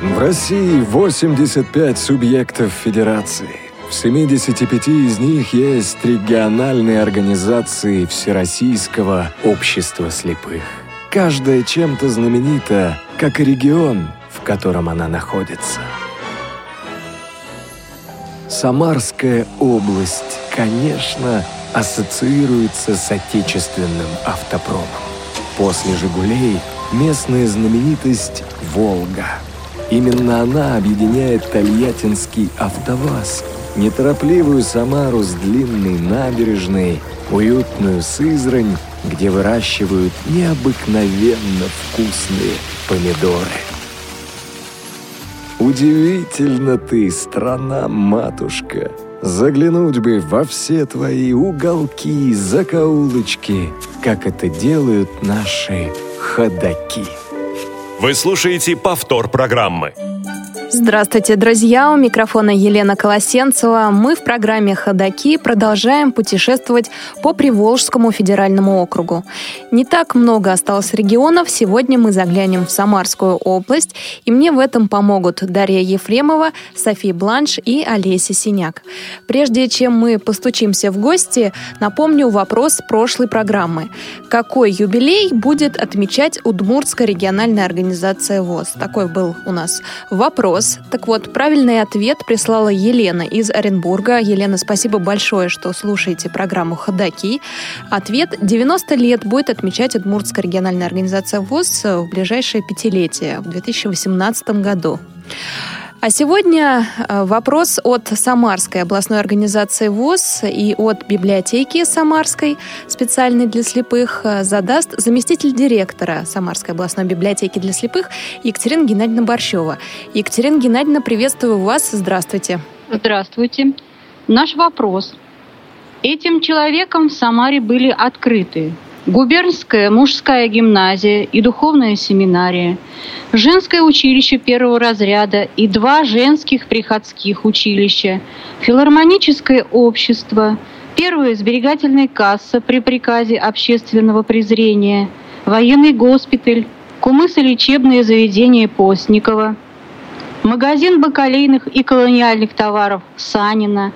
В России 85 субъектов федерации. В 75 из них есть региональные организации Всероссийского общества слепых. Каждая чем-то знаменита, как и регион, в котором она находится. Самарская область, конечно, ассоциируется с отечественным автопромом. После «Жигулей» местная знаменитость «Волга». Именно она объединяет Тольяттинский автоваз, неторопливую Самару с длинной набережной, уютную Сызрань, где выращивают необыкновенно вкусные помидоры. Удивительно ты, страна-матушка! Заглянуть бы во все твои уголки, закоулочки, как это делают наши ходаки. Вы слушаете повтор программы. Здравствуйте, друзья! У микрофона Елена Колосенцева. Мы в программе «Ходоки» продолжаем путешествовать по Приволжскому федеральному округу. Не так много осталось регионов. Сегодня мы заглянем в Самарскую область, и мне в этом помогут Дарья Ефремова, София Бланш и Олеся Синяк. Прежде чем мы постучимся в гости, напомню вопрос прошлой программы. Какой юбилей будет отмечать Удмуртская региональная организация ВОЗ? Такой был у нас вопрос вопрос. Так вот, правильный ответ прислала Елена из Оренбурга. Елена, спасибо большое, что слушаете программу «Ходоки». Ответ – 90 лет будет отмечать Удмуртская региональная организация ВОЗ в ближайшее пятилетие, в 2018 году. А сегодня э, вопрос от Самарской областной организации ВОЗ и от библиотеки Самарской, специальной для слепых, э, задаст заместитель директора Самарской областной библиотеки для слепых Екатерина Геннадьевна Борщева. Екатерина Геннадьевна, приветствую вас. Здравствуйте. Здравствуйте. Наш вопрос. Этим человеком в Самаре были открыты губернская мужская гимназия и духовная семинария, женское училище первого разряда и два женских приходских училища, филармоническое общество, первая сберегательная касса при приказе общественного презрения, военный госпиталь, кумысо-лечебное заведение Постникова, магазин бакалейных и колониальных товаров Санина,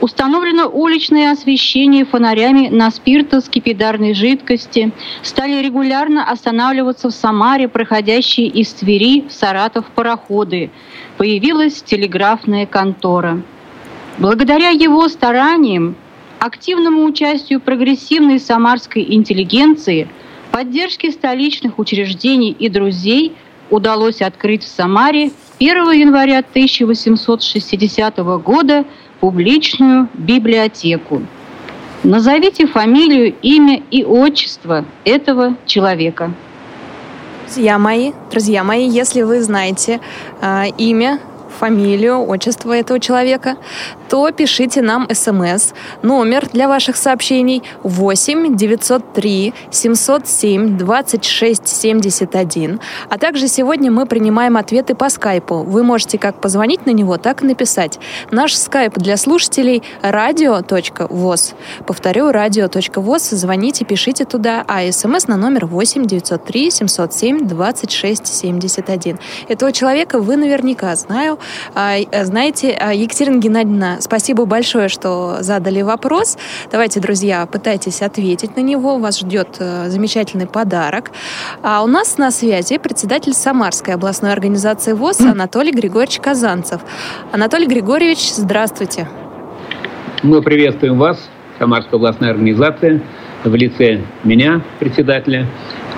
Установлено уличное освещение фонарями на спиртоскипидарной жидкости. Стали регулярно останавливаться в Самаре проходящие из Твери в Саратов пароходы. Появилась телеграфная контора. Благодаря его стараниям, активному участию прогрессивной самарской интеллигенции, поддержке столичных учреждений и друзей удалось открыть в Самаре 1 января 1860 года публичную библиотеку. Назовите фамилию, имя и отчество этого человека. Друзья мои, друзья мои, если вы знаете э, имя фамилию, отчество этого человека, то пишите нам смс. Номер для ваших сообщений 8 903 707 26 71. А также сегодня мы принимаем ответы по скайпу. Вы можете как позвонить на него, так и написать. Наш скайп для слушателей radio.voz. Повторю, radio.voz. Звоните, пишите туда, а смс на номер 8 903 707 26 71. Этого человека вы наверняка знаю, знаете. А, Екатерина Геннадьевна спасибо большое, что задали вопрос. Давайте, друзья, пытайтесь ответить на него. Вас ждет э, замечательный подарок. А у нас на связи председатель Самарской областной организации ВОЗ Анатолий Григорьевич Казанцев. Анатолий Григорьевич, здравствуйте. Мы приветствуем вас, Самарская областная организация, в лице меня, председателя,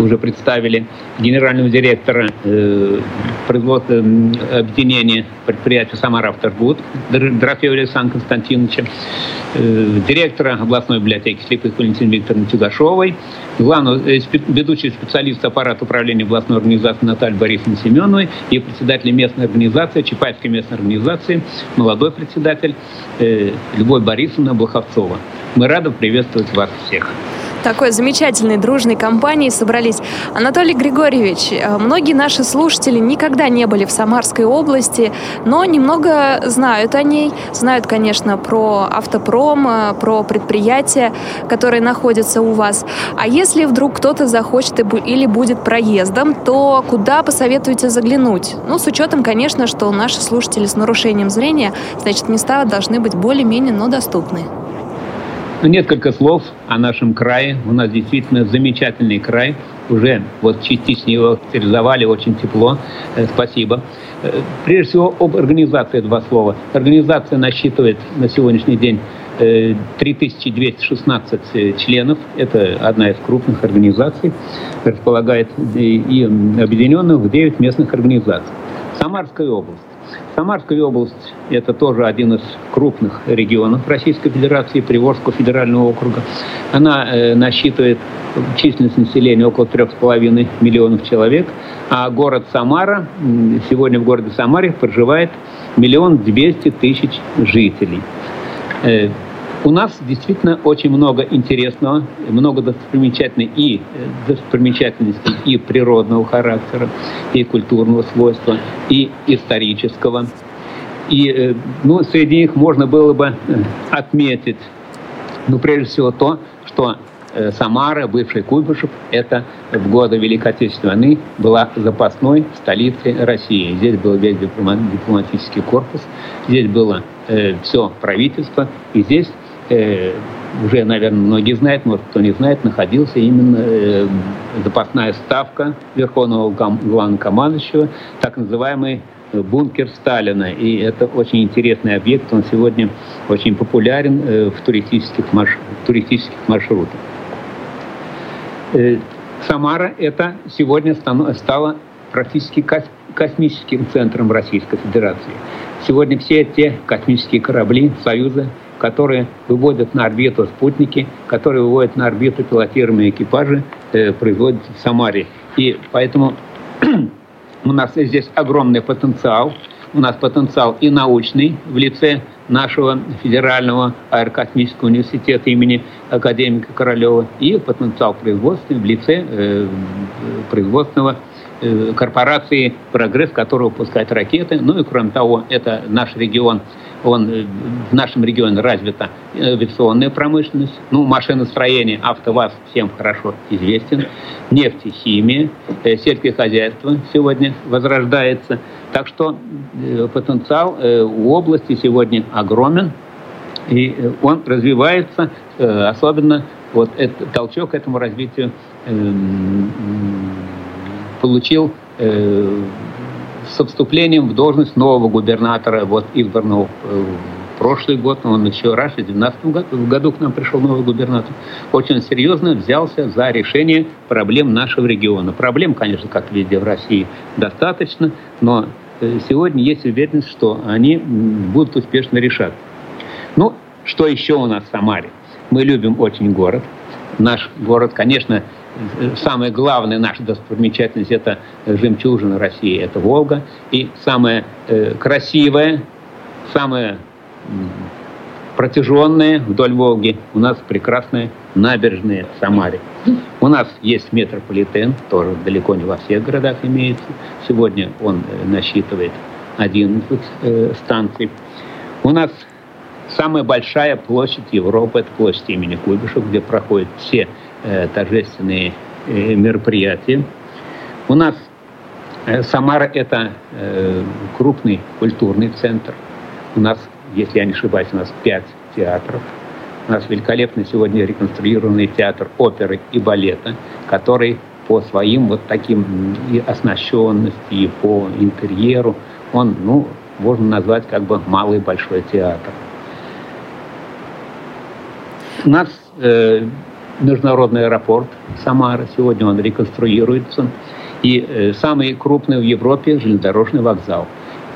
уже представили, генерального директора э, производства э, объединения предприятия «Самаравторгуд» Дорофея Александра Константиновича, э, директора областной библиотеки слепых Валентины Викторовны Тюгашовой, главного, э, ведущий специалист аппарата управления областной организации Натальи Борисовны Семеновой и председатель местной организации, Чапаевской местной организации, молодой председатель э, Любовь Борисовна Блоховцова. Мы рады приветствовать вас всех. Такой замечательной дружной компанией собрались. Анатолий Григорьевич, э, многие наши слушатели никогда не были в Самарской области, но немного знают о ней. Знают, конечно, про автопром, э, про предприятия, которые находятся у вас. А если вдруг кто-то захочет или будет проездом, то куда посоветуете заглянуть? Ну, с учетом, конечно, что наши слушатели с нарушением зрения, значит, места должны быть более-менее, но доступны. Ну, несколько слов о нашем крае. У нас действительно замечательный край. Уже вот частично его реализовали, очень тепло. Э, спасибо. Э, прежде всего, об организации два слова. Организация насчитывает на сегодняшний день 3216 э, членов. Это одна из крупных организаций. Располагает и объединенных в 9 местных организаций. Самарская область. Самарская область – это тоже один из крупных регионов Российской Федерации, Приволжского федерального округа. Она э, насчитывает численность населения около 3,5 миллионов человек, а город Самара, сегодня в городе Самаре проживает миллион двести тысяч жителей. У нас действительно очень много интересного, много достопримечательностей и э, достопримечательностей и природного характера, и культурного свойства, и исторического. И э, ну, среди них можно было бы э, отметить, ну, прежде всего, то, что Самара, бывший Куйбышев, это в годы Великой Отечественной войны была запасной столицей России. Здесь был весь дипломатический корпус, здесь было э, все правительство, и здесь э, уже, наверное, многие знают, может, кто не знает, находился именно э, запасная ставка Верховного главнокомандующего, так называемый бункер Сталина. И это очень интересный объект, он сегодня очень популярен э, в туристических, марш... туристических маршрутах. Э, Самара это сегодня стала практически космическим центром Российской Федерации. Сегодня все те космические корабли Союза которые выводят на орбиту спутники, которые выводят на орбиту пилотируемые экипажи, э, производятся в Самаре. И поэтому у нас здесь огромный потенциал. У нас потенциал и научный в лице нашего федерального аэрокосмического университета имени академика Королева и потенциал производственный в лице э, производственного корпорации «Прогресс», которая выпускает ракеты. Ну и кроме того, это наш регион. Он, э, в нашем регионе развита авиационная промышленность, ну, машиностроение, АвтоВАЗ всем хорошо известен, нефтехимия, э, сельское хозяйство сегодня возрождается. Так что э, потенциал у области сегодня огромен, и он развивается, особенно вот этот толчок к этому развитию получил со вступлением в должность нового губернатора, вот избранного э, прошлый год, он еще раньше, в 2012 году к нам пришел новый губернатор, очень серьезно взялся за решение проблем нашего региона. Проблем, конечно, как везде в России, достаточно, но э, сегодня есть уверенность, что они будут успешно решать. Ну, что еще у нас в Самаре? Мы любим очень город. Наш город, конечно, самая главная наша достопримечательность – это жемчужина России, это Волга. И самая э, красивая, самая протяженная вдоль Волги у нас прекрасная набережная в Самаре. У нас есть метрополитен, тоже далеко не во всех городах имеется. Сегодня он э, насчитывает 11 э, станций. У нас самая большая площадь Европы – это площадь имени Куйбышев, где проходят все торжественные э, мероприятия. У нас э, Самара – это крупный культурный центр. У нас, если я не ошибаюсь, у нас пять театров. У нас великолепный сегодня реконструированный театр оперы и балета, который по своим вот таким и оснащенности, и по интерьеру, он, ну, можно назвать как бы малый большой театр. У нас э, международный аэропорт Самара. Сегодня он реконструируется. И э, самый крупный в Европе железнодорожный вокзал.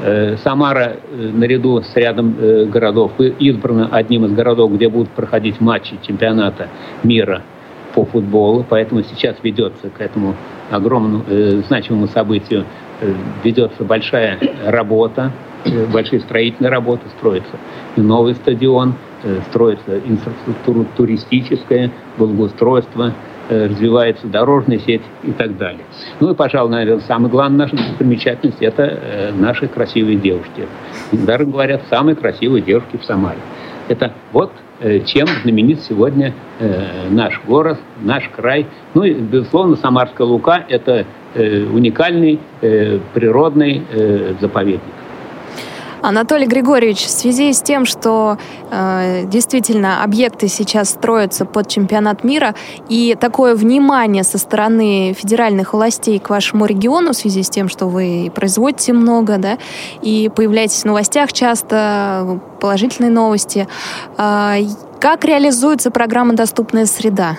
Э, Самара э, наряду с рядом городов избрана одним из городов, где будут проходить матчи чемпионата мира по футболу. Поэтому сейчас ведется к этому огромному значимому событию ведется большая работа, большие строительные работы строятся. Новый стадион, строится инфраструктура туристическая, благоустройство, развивается дорожная сеть и так далее. Ну и, пожалуй, наверное, самая главная наша достопримечательность – это наши красивые девушки. Даже говорят, самые красивые девушки в Самаре. Это вот чем знаменит сегодня наш город, наш край. Ну и, безусловно, Самарская Лука – это уникальный природный заповедник. Анатолий Григорьевич, в связи с тем, что э, действительно объекты сейчас строятся под чемпионат мира, и такое внимание со стороны федеральных властей к вашему региону в связи с тем, что вы производите много, да, и появляетесь в новостях часто, положительные новости, э, как реализуется программа «Доступная среда»?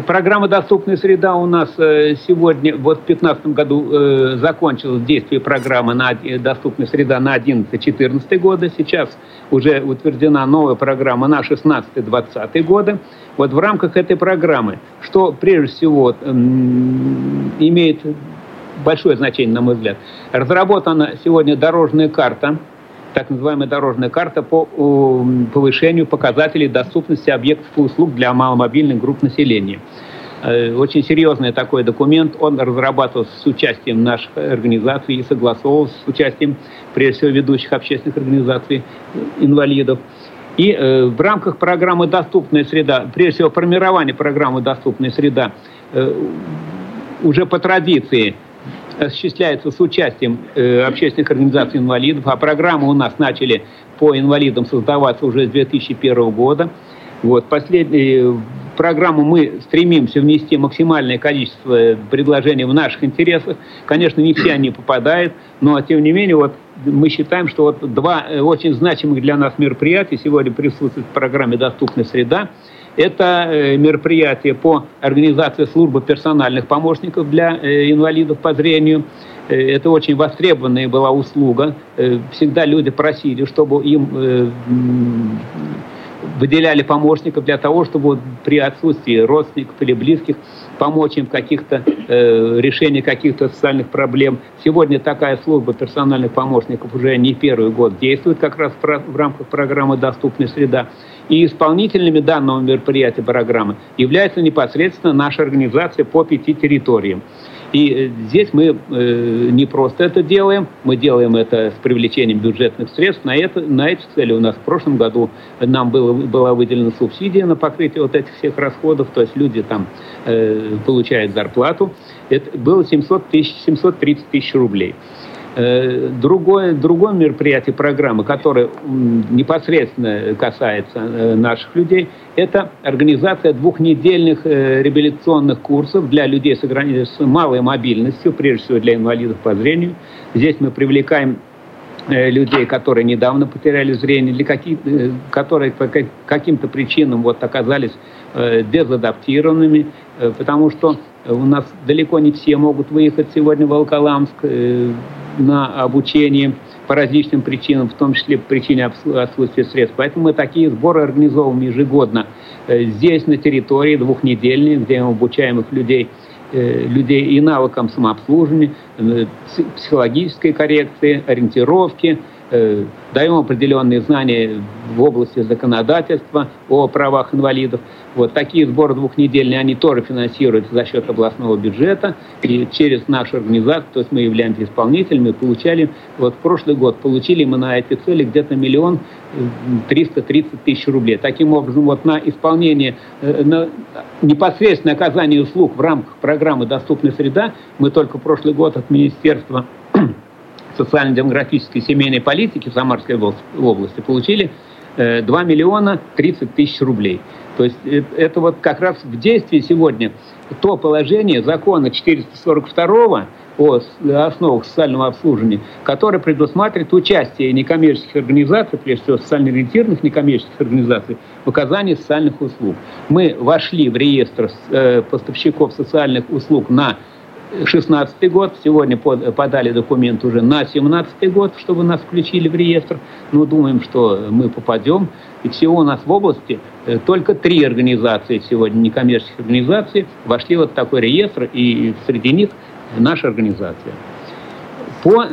Программа «Доступная среда» у нас э, сегодня, вот в 2015 году э, закончилось действие программы на «Доступная среда» на 11-14 годы. Сейчас уже утверждена новая программа на 16-20 годы. Вот в рамках этой программы, что прежде всего имеет большое значение, на мой взгляд, разработана сегодня дорожная карта – так называемая дорожная карта по повышению показателей доступности объектов и услуг для маломобильных групп населения. Э, очень серьезный такой документ. Он разрабатывался с участием наших организаций и согласовывался с участием, прежде всего, ведущих общественных организаций инвалидов. И э, в рамках программы «Доступная среда», прежде всего, формирование программы «Доступная среда», э, уже по традиции осуществляется с участием э, общественных организаций инвалидов, а программы у нас начали по инвалидам создаваться уже с 2001 года. Вот, последнюю программу мы стремимся внести максимальное количество предложений в наших интересах. Конечно, не все они попадают, но тем не менее вот мы считаем, что вот два э, очень значимых для нас мероприятия сегодня присутствуют в программе «Доступная среда». Это э, мероприятие по организации службы персональных помощников для э, инвалидов по зрению. Э, это очень востребованная была услуга. Всегда люди просили, чтобы им выделяли помощников для того, чтобы при отсутствии родственников или близких помочь им в каких-то э, решении каких-то социальных проблем. Сегодня такая служба персональных помощников уже не первый год действует как раз в, в рамках программы «Доступная среда». И исполнителями данного мероприятия программы является непосредственно наша организация по пяти территориям. И э, здесь мы э, не просто это делаем, мы делаем это с привлечением бюджетных средств. На, это, на эти цели у нас в прошлом году нам было, была выделена субсидия на покрытие вот этих всех расходов, то есть люди там э, получают зарплату. Это было 700 тысяч, 730 тысяч рублей. Э, другое, другое мероприятие программы, которое непосредственно касается э, наших людей, это организация двухнедельных э, реабилитационных курсов для людей с, с малой мобильностью, прежде всего для инвалидов по зрению. Здесь мы привлекаем людей, которые недавно потеряли зрение, или какие, которые по каким-то причинам вот оказались дезадаптированными, потому что у нас далеко не все могут выехать сегодня в Волколамск, на обучение по различным причинам, в том числе по причине отсутствия средств. Поэтому мы такие сборы организовываем ежегодно э, здесь, на территории, двухнедельные, где мы обучаем их людей э, людей и навыкам самообслуживания, э, психологической коррекции, ориентировки, даем определенные знания в области законодательства о правах инвалидов. Вот такие сборы двухнедельные, они тоже финансируются за счет областного бюджета. И через нашу организацию, то есть мы являемся исполнителями, получали, вот в прошлый год получили мы на эти цели где-то миллион триста тридцать тысяч рублей. Таким образом, вот на исполнение, э, на непосредственное оказание услуг в рамках программы «Доступная среда» мы только прошлый год от Министерства социально-демографической семейной политики в Самарской области получили 2 э, миллиона 30 тысяч рублей. То есть э, это вот как раз в действии сегодня то положение закона 442 о основах социального обслуживания, которое предусматривает участие некоммерческих организаций, прежде всего социально ориентированных некоммерческих организаций, в оказании социальных услуг. Мы вошли в реестр э, поставщиков социальных услуг на 16 год, сегодня подали документ уже на 17 год, чтобы нас включили в реестр. Но думаем, что мы попадем. И всего у нас в области э, только три организации сегодня, некоммерческих организаций, вошли вот в такой реестр, и среди них наша организация. По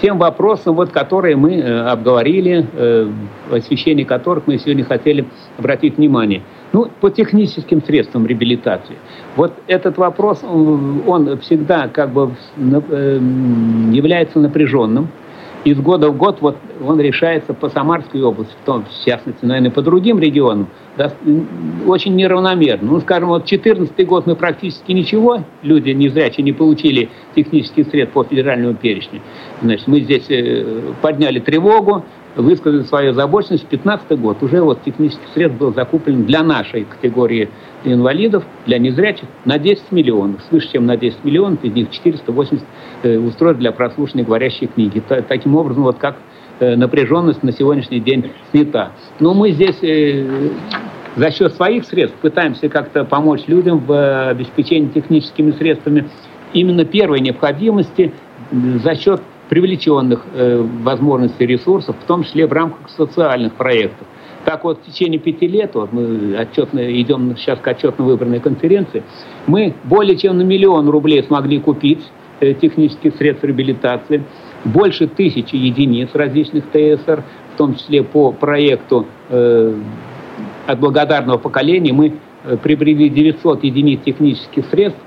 тем вопросам, вот, которые мы э, обговорили, э, освещение которых мы сегодня хотели обратить внимание. Ну, по техническим средствам реабилитации. Вот этот вопрос, он, он всегда как бы э, является напряженным из года в год вот он решается по Самарской области, в, том, в частности, наверное, по другим регионам, да, очень неравномерно. Ну, скажем, вот 2014 год мы практически ничего, люди незрячие не получили технический средств по федеральному перечню. Значит, мы здесь э, подняли тревогу, высказали свою озабоченность. 2015 год уже вот технический средств был закуплен для нашей категории инвалидов, для незрячих, на 10 миллионов, свыше чем на 10 миллионов, из них 480 э, устройств для прослушивания говорящей книги. Таким образом, вот как э, напряженность на сегодняшний день снята. Но мы здесь э, за счет своих средств пытаемся как-то помочь людям в обеспечении техническими средствами именно первой необходимости за счет привлеченных э, возможностей ресурсов, в том числе в рамках социальных проектов. Так вот, в течение пяти лет, вот мы отчетно, идем сейчас к отчетно-выборной конференции, мы более чем на миллион рублей смогли купить э, технических средств реабилитации, больше тысячи единиц различных ТСР, в том числе по проекту э, от благодарного поколения мы э, приобрели 900 единиц технических средств,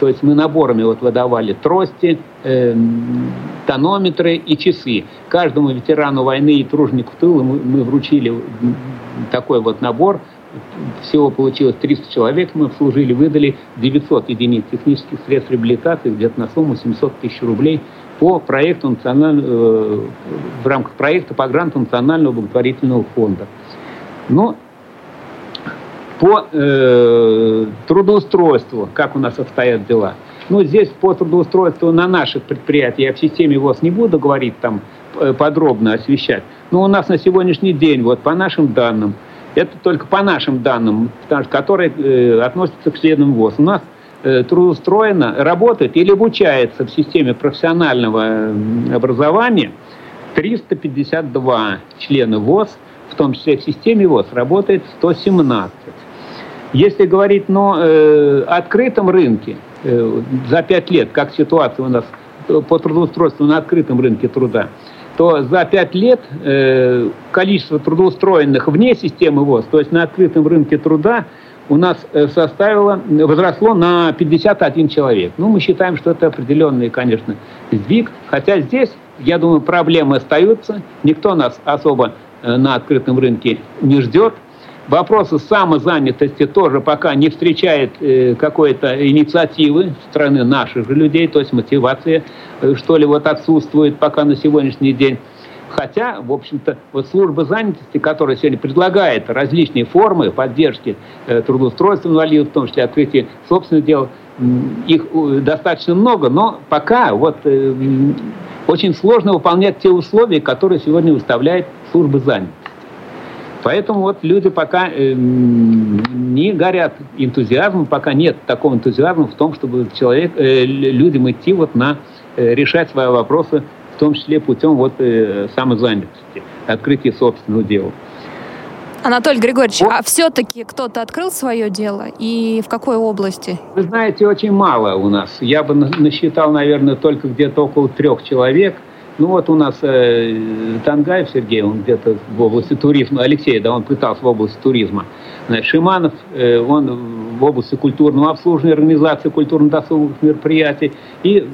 то есть мы наборами вот выдавали трости, э, тонометры и часы. Каждому ветерану войны и тружнику тыла мы, мы вручили такой вот набор. Всего получилось 300 человек, мы служили, выдали 900 единиц технических средств реабилитации где-то на сумму 700 тысяч рублей по проекту национального, э, в рамках проекта по гранту Национального благотворительного фонда. Но по э, трудоустройству, как у нас обстоят дела. Ну, здесь по трудоустройству на наших предприятиях, я в системе ВОЗ не буду говорить там э, подробно освещать, но у нас на сегодняшний день, вот по нашим данным, это только по нашим данным, которые э, относятся к членам ВОЗ, у нас э, трудоустроено, работает или обучается в системе профессионального образования 352 члена ВОЗ, в том числе в системе ВОЗ работает 117. Если говорить на э, открытом рынке, э, за пять лет, как ситуация у нас по трудоустройству на открытом рынке труда, то за пять лет э, количество трудоустроенных вне системы ВОЗ, то есть на открытом рынке труда, у нас э, составило, возросло на 51 человек. Ну, мы считаем, что это определенный, конечно, сдвиг. Хотя здесь, я думаю, проблемы остаются. Никто нас особо э, на открытом рынке не ждет. Вопросы самозанятости тоже пока не встречает э, какой-то инициативы стороны наших же людей, то есть мотивация, э, что ли, вот отсутствует пока на сегодняшний день. Хотя, в общем-то, вот служба занятости, которая сегодня предлагает различные формы поддержки э, трудоустройства инвалидов, в том числе открытие собственных дел, их э, достаточно много, но пока вот э, очень сложно выполнять те условия, которые сегодня выставляет служба занятости. Поэтому вот люди пока э, не горят энтузиазмом, пока нет такого энтузиазма в том, чтобы человек, э, людям идти вот на э, решать свои вопросы, в том числе путем вот э, самозанятости, открытия собственного дела. Анатолий Григорьевич, вот. а все-таки кто-то открыл свое дело и в какой области? Вы знаете, очень мало у нас. Я бы насчитал, наверное, только где-то около трех человек – ну вот у нас э, Тангаев Сергей, он где-то в области туризма, Алексей, да, он пытался в области туризма. Значит, Шиманов, э, он в области культурного обслуживания, организации культурно-досуговых мероприятий. И,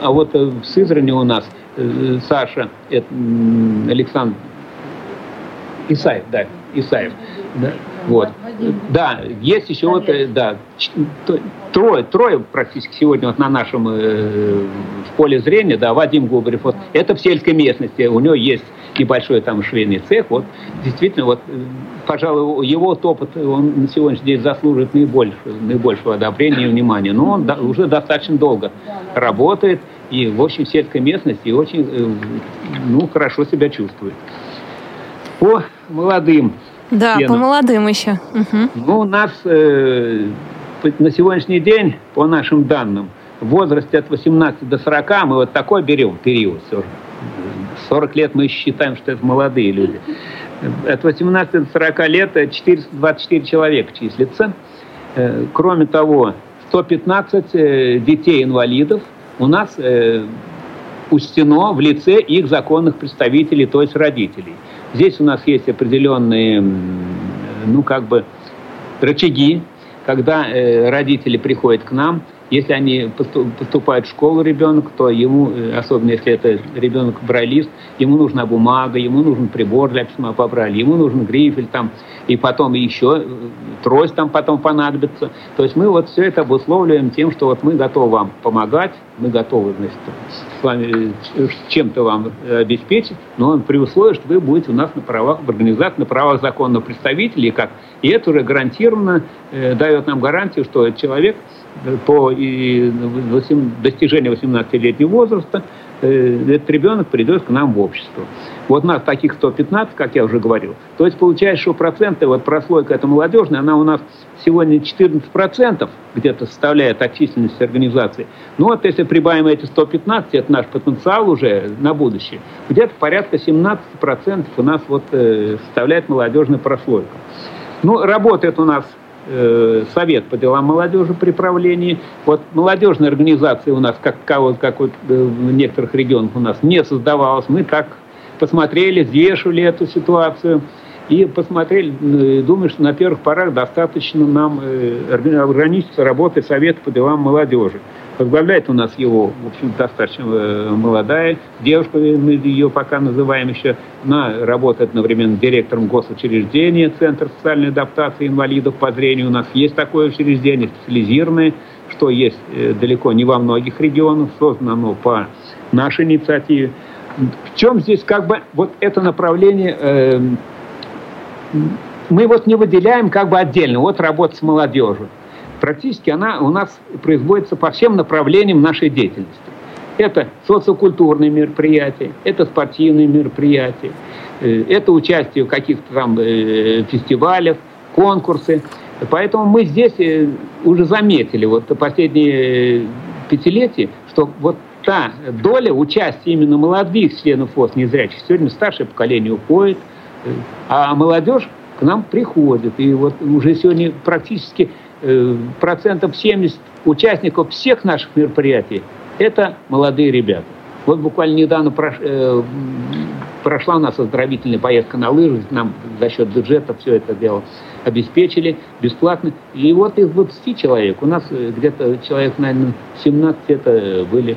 а вот э, в Сызрани у нас э, Саша, это, Александр Исаев, да, Исаев. Да, вот. Да, есть еще вот, э, да, трое, трое практически сегодня вот на нашем э, в поле зрения, да, Вадим Губарев, вот, это в сельской местности, у него есть небольшой там швейный цех, вот, действительно, вот, э, пожалуй, его опыт, он на сегодняшний день заслуживает наибольшего, наибольшего одобрения и внимания, но он да, уже достаточно долго работает, и, в общем, в сельской местности очень, э, ну, хорошо себя чувствует. По молодым да, по молодым еще. Угу. Ну, у нас э, на сегодняшний день, по нашим данным, в возрасте от 18 до 40 мы вот такой берем период. 40 лет мы считаем, что это молодые люди. От 18 до 40 лет 424 человека числится. Э, кроме того, 115 э, детей-инвалидов у нас э, учтено в лице их законных представителей, то есть родителей. Здесь у нас есть определенные, ну, как бы, рычаги, когда э, родители приходят к нам – если они поступают в школу ребенок, то ему, э, особенно если это ребенок брайлист, ему нужна бумага, ему нужен прибор для письма по брайлю, ему нужен грифель там, и потом еще э, трость там потом понадобится. То есть мы вот все это обусловливаем тем, что вот мы готовы вам помогать, мы готовы, значит, с вами э, чем-то вам обеспечить, но при условии, что вы будете у нас на правах в организации, на правах законного представителя, и как. И это уже гарантированно э, дает нам гарантию, что человек по достижению 18-летнего возраста э, этот ребенок придет к нам в общество. Вот нас таких 115, как я уже говорил. То есть получается, что проценты, вот прослойка эта молодежная, она у нас сегодня 14% где-то составляет от численности организации. Ну вот если прибавим эти 115, это наш потенциал уже на будущее. Где-то порядка 17% у нас вот э, составляет молодежная прослойка. Ну, работает у нас Э, совет по делам молодежи при правлении. Вот молодежная организация у нас, как, как вот э, в некоторых регионах у нас, не создавалась. Мы так посмотрели, взвешивали эту ситуацию и посмотрели, э, думаю, что на первых порах достаточно нам ограничиться работой Совета по делам молодежи. Возглавляет у нас его, в общем, достаточно э, молодая девушка, мы ее пока называем еще. Она работает одновременно директором госучреждения Центр социальной адаптации инвалидов по зрению. У нас есть такое учреждение специализированное, что есть э, далеко не во многих регионах, создано оно по нашей инициативе. В чем здесь как бы вот это направление э, мы вот не выделяем как бы отдельно, вот работа с молодежью практически она у нас производится по всем направлениям нашей деятельности. Это социокультурные мероприятия, это спортивные мероприятия, э, это участие в каких-то там э, фестивалях, конкурсы. Поэтому мы здесь э, уже заметили вот последние пятилетия, что вот та доля участия именно молодых членов ФОС незрячих, сегодня старшее поколение уходит, а молодежь к нам приходит. И вот уже сегодня практически Э, процентов 70 участников всех наших мероприятий – это молодые ребята. Вот буквально недавно э, прошла у нас оздоровительная поездка на лыжах, нам за счет бюджета все это дело обеспечили бесплатно. И вот из 20 человек, у нас э, где-то человек, наверное, 17 это были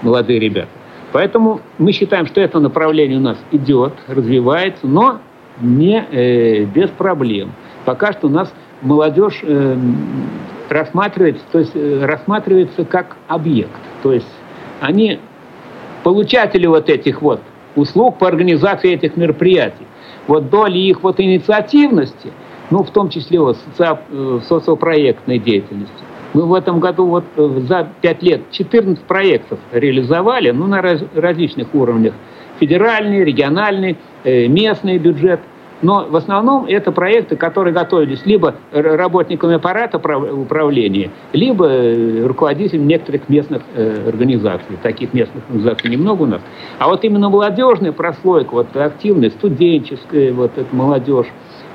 молодые ребята. Поэтому мы считаем, что это направление у нас идет, развивается, но не э, без проблем. Пока что у нас молодежь э, рассматривается, то есть э, рассматривается как объект. То есть они получатели вот этих вот услуг по организации этих мероприятий. Вот доли их вот инициативности, ну, в том числе вот соци... Э, социопроектной деятельности. Мы в этом году вот за пять лет 14 проектов реализовали, ну, на раз... различных уровнях. Федеральный, региональный, местный бюджет – но в основном это проекты, которые готовились либо работниками аппарата управления, либо э, руководителями некоторых местных э, организаций. Таких местных организаций немного у нас. А вот именно молодежная прослойка, вот активная, студенческая, вот эта молодежь,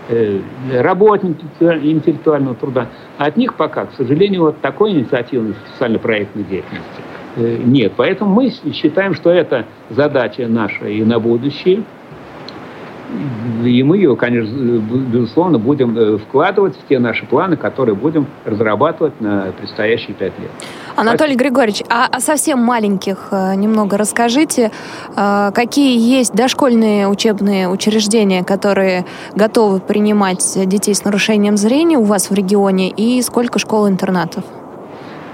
э, работники интеллектуального труда, от них пока, к сожалению, вот такой инициативной социально-проектной деятельности нет. Поэтому мы считаем, что это задача наша и на будущее – и мы ее, конечно, безусловно, будем э, вкладывать в те наши планы, которые будем разрабатывать на предстоящие пять лет. Анатолий. Григорьевич, а о совсем маленьких э, немного расскажите. Э, какие есть дошкольные учебные учреждения, которые готовы принимать детей с нарушением зрения у вас в регионе, и сколько школ-интернатов?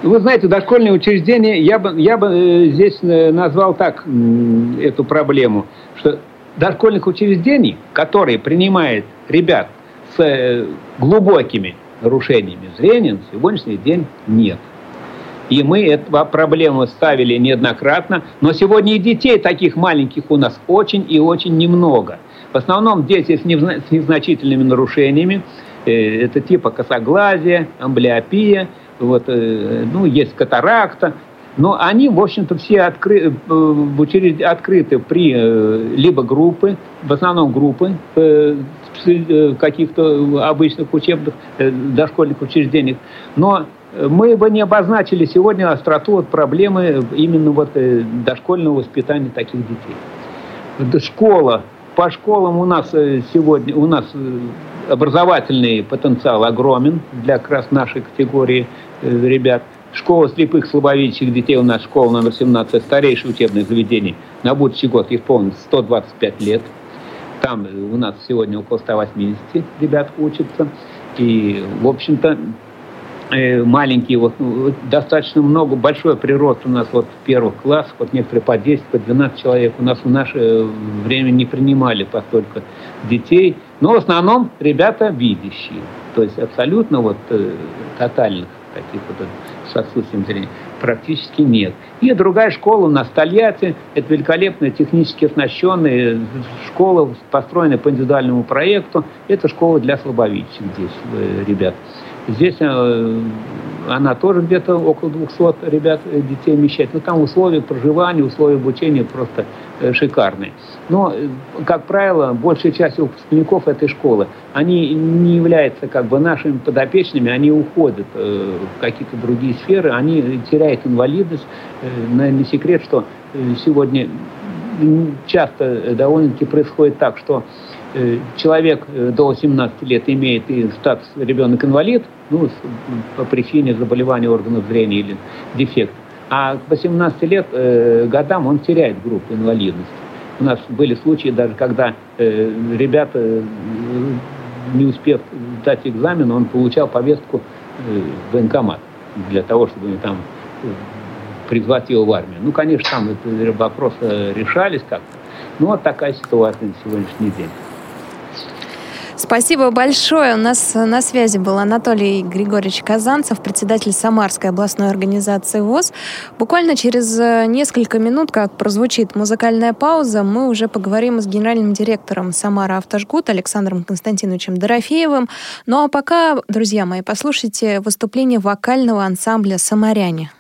Вы знаете, дошкольные учреждения, я бы, я бы здесь назвал так эту проблему, что дошкольных учреждений, которые принимают ребят с э, глубокими нарушениями зрения, на сегодняшний день нет. И мы эту проблему ставили неоднократно, но сегодня и детей таких маленьких у нас очень и очень немного. В основном дети с незначительными нарушениями, э, это типа косоглазия, амблиопия, вот, э, ну, есть катаракта, но они, в общем-то, все откры, э, открыты при э, либо группы, в основном группы в каких-то обычных учебных дошкольных учреждениях. Но мы бы не обозначили сегодня остроту вот проблемы именно вот дошкольного воспитания таких детей. Школа. По школам у нас сегодня, у нас образовательный потенциал огромен для как раз нашей категории ребят – Школа слепых слабовидящих детей у нас, школа номер 17, старейшее учебное заведение. На будущий год исполнится 125 лет. Там у нас сегодня около 180 ребят учатся. И, в общем-то, э, маленькие, вот, ну, достаточно много, большой прирост у нас вот в первых классах, вот некоторые по 10, по 12 человек. У нас в наше время не принимали постолько детей, но в основном ребята видящие, то есть абсолютно вот э, тотальных таких вот с отсутствием зрения практически нет. И другая школа у нас это великолепная, технически оснащенная школа, построенная по индивидуальному проекту. Это школа для слабовидящих здесь, э, ребят. Здесь э, она тоже где-то около 200 ребят, э, детей вмещает. Но там условия проживания, условия обучения просто э, шикарные. Но, как правило, большая часть выпускников этой школы, они не являются как бы нашими подопечными, они уходят в какие-то другие сферы, они теряют инвалидность. Наверное, не секрет, что сегодня часто довольно-таки происходит так, что Э, человек э, до 18 лет имеет и статус ребенок-инвалид, ну, по причине заболевания органов зрения или дефект, а к 18 лет э, годам он теряет группу инвалидности. У нас были случаи даже, когда э, ребята, э, не успев сдать экзамен, он получал повестку э, в военкомат для того, чтобы там э, призвать его в армию. Ну, конечно, там эти вопросы решались как-то. Ну, вот такая ситуация на сегодняшний день. Спасибо большое. У нас на связи был Анатолий Григорьевич Казанцев, председатель Самарской областной организации ВОЗ. Буквально через э, несколько минут, как прозвучит музыкальная пауза, мы уже поговорим с генеральным директором Самара Автожгут Александром Константиновичем Дорофеевым. Ну а пока, друзья мои, послушайте выступление вокального ансамбля «Самаряне».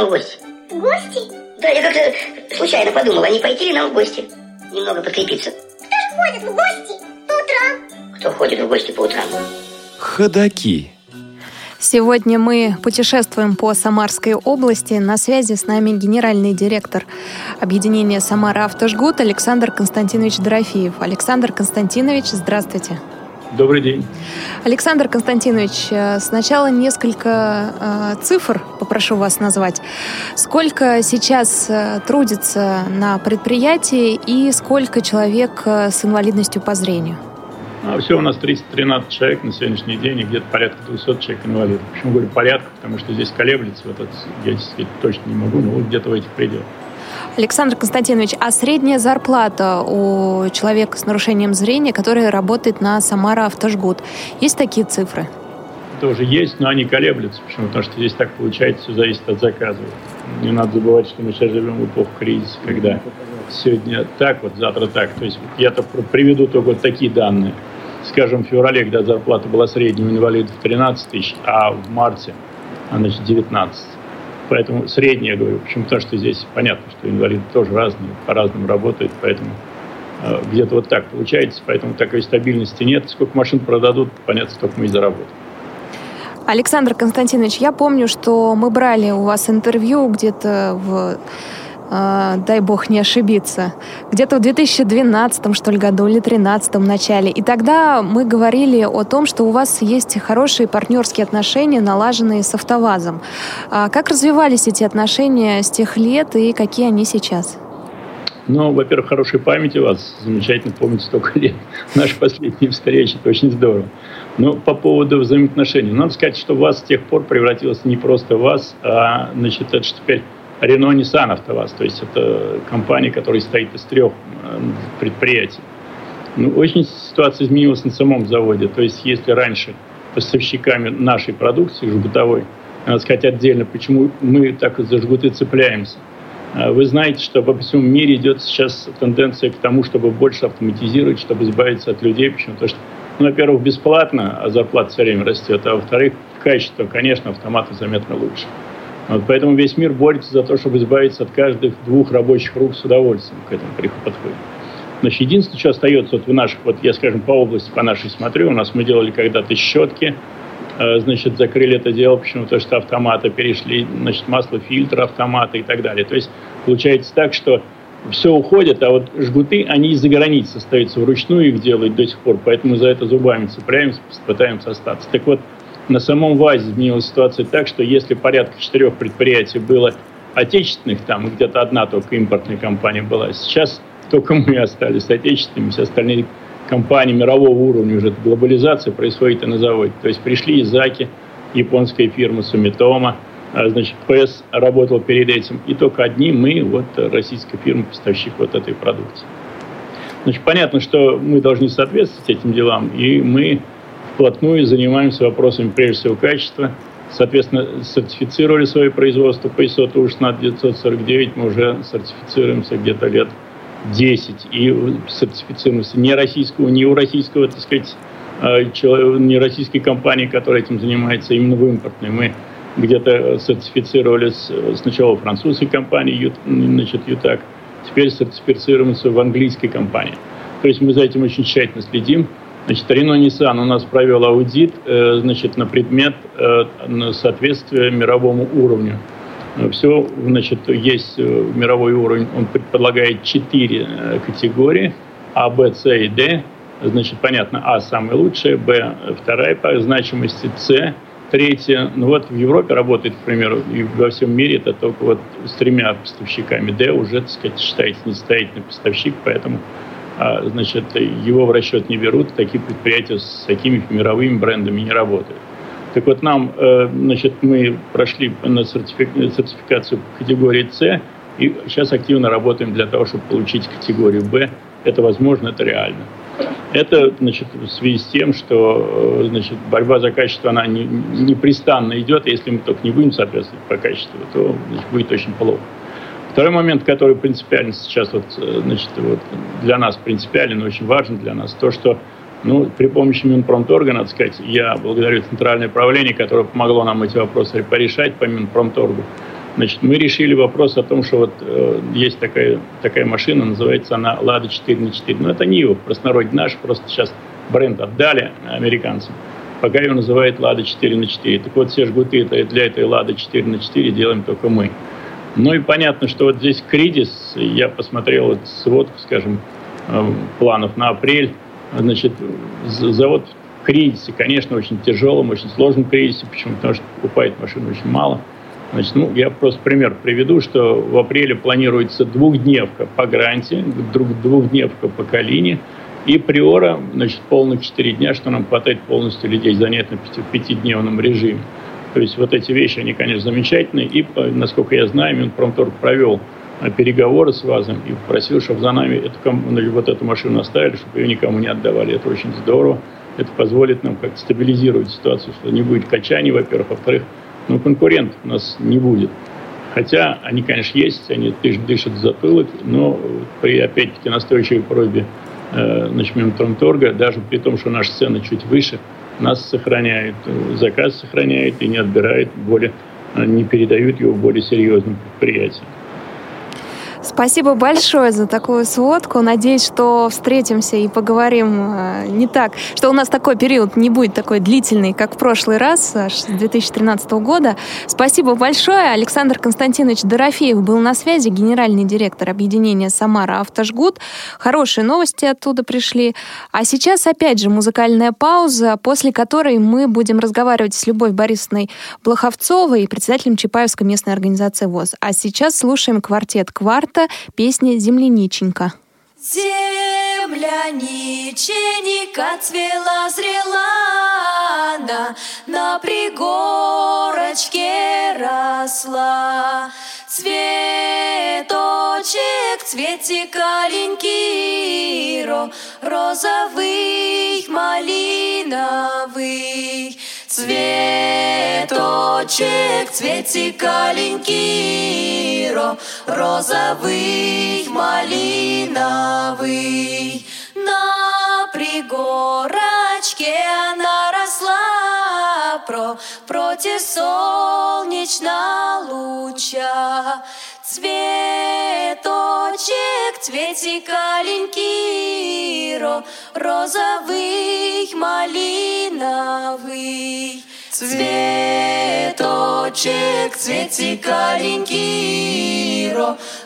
Гости. В гости? Да, я как-то случайно подумала, не пойти ли нам в гости. Немного подкрепиться. Кто же ходит в гости по утрам? Кто ходит в гости по утрам? Ходаки. Сегодня мы путешествуем по Самарской области. На связи с нами генеральный директор объединения «Самара Автожгут» Александр Константинович Дорофеев. Александр Константинович, здравствуйте. Добрый день. Александр Константинович, э, сначала несколько э, цифр попрошу вас назвать. Сколько сейчас э, трудится на предприятии и сколько человек с инвалидностью по зрению? А всего у нас 313 человек на сегодняшний день и где-то порядка 200 человек инвалидов. Почему говорю порядка? Потому что здесь колеблется, вот это я точно не могу, но вот где-то в этих пределах. Александр Константинович, а средняя зарплата у человека с нарушением зрения, который работает на Самара Автожгут, есть такие цифры? Тоже есть, но они колеблются. Почему? Потому что здесь так получается, все зависит от заказа. Не надо забывать, что мы сейчас живем в эпоху кризиса, когда сегодня так, вот завтра так. То есть я-то приведу только вот такие данные. Скажем, в феврале, когда зарплата была среднего инвалидов 13 тысяч, а в марте, значит, 19. Поэтому средняя, говорю. Почему? Потому что здесь понятно, что инвалиды тоже разные, по-разному работают, поэтому э, где-то вот так получается, поэтому такой стабильности нет. Сколько машин продадут, понятно, сколько мы и заработаем. Александр Константинович, я помню, что мы брали у вас интервью где-то в э, дай бог не ошибиться, где-то в 2012 что ли году или 2013 начале. И тогда мы говорили о том, что у вас есть хорошие партнерские отношения, налаженные с АвтоВАЗом. А как развивались эти отношения с тех лет и какие они сейчас? Ну, во-первых, хорошей памяти у вас, замечательно помните столько лет. Наши последние встречи, это очень здорово. Но по поводу взаимоотношений, надо сказать, что ВАЗ с тех пор превратилась не просто в ВАЗ, а, значит, это теперь Renault Nissan АвтоВАЗ, то есть это компания, которая стоит из трех э, предприятий. Ну, очень ситуация изменилась на самом заводе. То есть если раньше поставщиками нашей продукции жгутовой, надо сказать отдельно, почему мы так за жгуты цепляемся. А вы знаете, что по всему мире идет сейчас тенденция к тому, чтобы больше автоматизировать, чтобы избавиться от людей. Почему? Потому что, ну, во-первых, бесплатно, а зарплата все время растет, а во-вторых, качество, конечно, автоматы заметно лучше. Вот поэтому весь мир борется за то, чтобы избавиться от каждых двух рабочих рук с удовольствием к этому подходит. Значит, единственное, что остается вот в наших, вот я, скажем, по области, по нашей смотрю, у нас мы делали когда-то щетки, э, значит, закрыли это дело, почему? то что автоматы перешли, значит, масло, фильтр, автоматы и так далее. То есть получается так, что все уходит, а вот жгуты, они из-за границы остаются вручную, их делают до сих пор, поэтому за это зубами цепляемся, пытаемся остаться. Так вот, на самом ВАЗе изменилась ситуация так, что если порядка четырех предприятий было отечественных, там где-то одна только импортная компания была, сейчас только мы остались отечественными, все остальные компании мирового уровня, уже глобализация происходит и на заводе. То есть пришли Изаки, японская фирма Сумитома, а, значит, ПС работал перед этим, и только одни мы, вот российская фирма, поставщик вот этой продукции. Значит, понятно, что мы должны соответствовать этим делам, и мы вплотную занимаемся вопросами, прежде всего, качества. Соответственно, сертифицировали свое производство по ISO TUSHNAT 949, мы уже сертифицируемся где-то лет 10 и сертифицируемся не российского, не у российского, так сказать, а, не российской компании, которая этим занимается, именно в импортной. Мы где-то сертифицировались сначала французской компании, значит, ЮТАК, теперь сертифицируемся в английской компании. То есть мы за этим очень тщательно следим. Значит, Renault Nissan у нас провел аудит э, значит, на предмет э, соответствия мировому уровню. Все, значит, есть э, мировой уровень, он предполагает четыре категории, А, Б, С и Д. Значит, понятно, А самая лучшая, Б вторая по значимости, С третья. Ну вот в Европе работает, к примеру, и во всем мире это только вот с тремя поставщиками. Д уже, так сказать, считается несостоятельный поставщик, поэтому значит, его в расчет не берут, такие предприятия с такими мировыми брендами не работают. Так вот, нам, э, значит, мы прошли на сертификацию категории С, и сейчас активно работаем для того, чтобы получить категорию Б. Это возможно, это реально. Это, значит, в связи с тем, что, э, значит, борьба за качество, она не, непрестанно идет, если мы только не будем соответствовать по качеству, то значит, будет очень плохо. Второй момент, который принципиально сейчас вот, э, значит, вот для нас принципиален, очень важен для нас, то, что ну, при помощи Минпромторга, надо сказать, я благодарю Центральное правление, которое помогло нам эти вопросы порешать по Минпромторгу. Значит, мы решили вопрос о том, что вот э, есть такая, такая машина, называется она «Лада 4 на 4». Но это не его, простонародье наш, просто сейчас бренд отдали американцам. Пока его называют «Лада 4 на 4». Так вот, все жгуты для этой «Лады 4 на 4» делаем только мы. Ну и понятно, что вот здесь кризис, я посмотрел сводку, скажем, э, планов на апрель, значит, завод в кризисе, конечно, очень тяжелом, очень сложном кризисе, почему? Потому что покупает машину очень мало. Значит, ну, я просто пример приведу, что в апреле планируется двухдневка по гранте, двухдневка по Калине, и приора, значит, полных 4 дня, что нам хватает полностью людей занять на пятидневном режиме. То есть вот эти вещи, они, конечно, замечательные. И, насколько я знаю, Минпромторг провел а, переговоры с ВАЗом и попросил, чтобы за нами эту, ну, вот эту машину оставили, чтобы ее никому не отдавали. Это очень здорово. Это позволит нам как-то стабилизировать ситуацию, что не будет качаний, во-первых. Во-вторых, ну, конкурент у нас не будет. Хотя они, конечно, есть, они дышат в затылок, но при, опять-таки, настойчивой просьбе э, значит, Минпромторга, даже при том, что наши цены чуть выше, нас сохраняют, заказ сохраняют и не отбирают, более, не передают его более серьезным предприятиям. Спасибо большое за такую сводку. Надеюсь, что встретимся и поговорим э, не так, что у нас такой период не будет такой длительный, как в прошлый раз, с 2013 года. Спасибо большое. Александр Константинович Дорофеев был на связи, генеральный директор объединения «Самара Автожгут». Хорошие новости оттуда пришли. А сейчас опять же музыкальная пауза, после которой мы будем разговаривать с Любовью Борисовной Блоховцовой, председателем Чапаевской местной организации ВОЗ. А сейчас слушаем квартет «Кварт» марта песня «Земляниченька». Земляниченька цвела, зрела она, на пригорочке росла. Цветочек, цветик аленький, розовый, малиновый. Цветочек, цветик аленький, розовый, малиновый. На пригорочке она росла про, против солнечного луча. Цветочек, цветик аленький, розовый, малиновый. Цветочек, цветик аленький,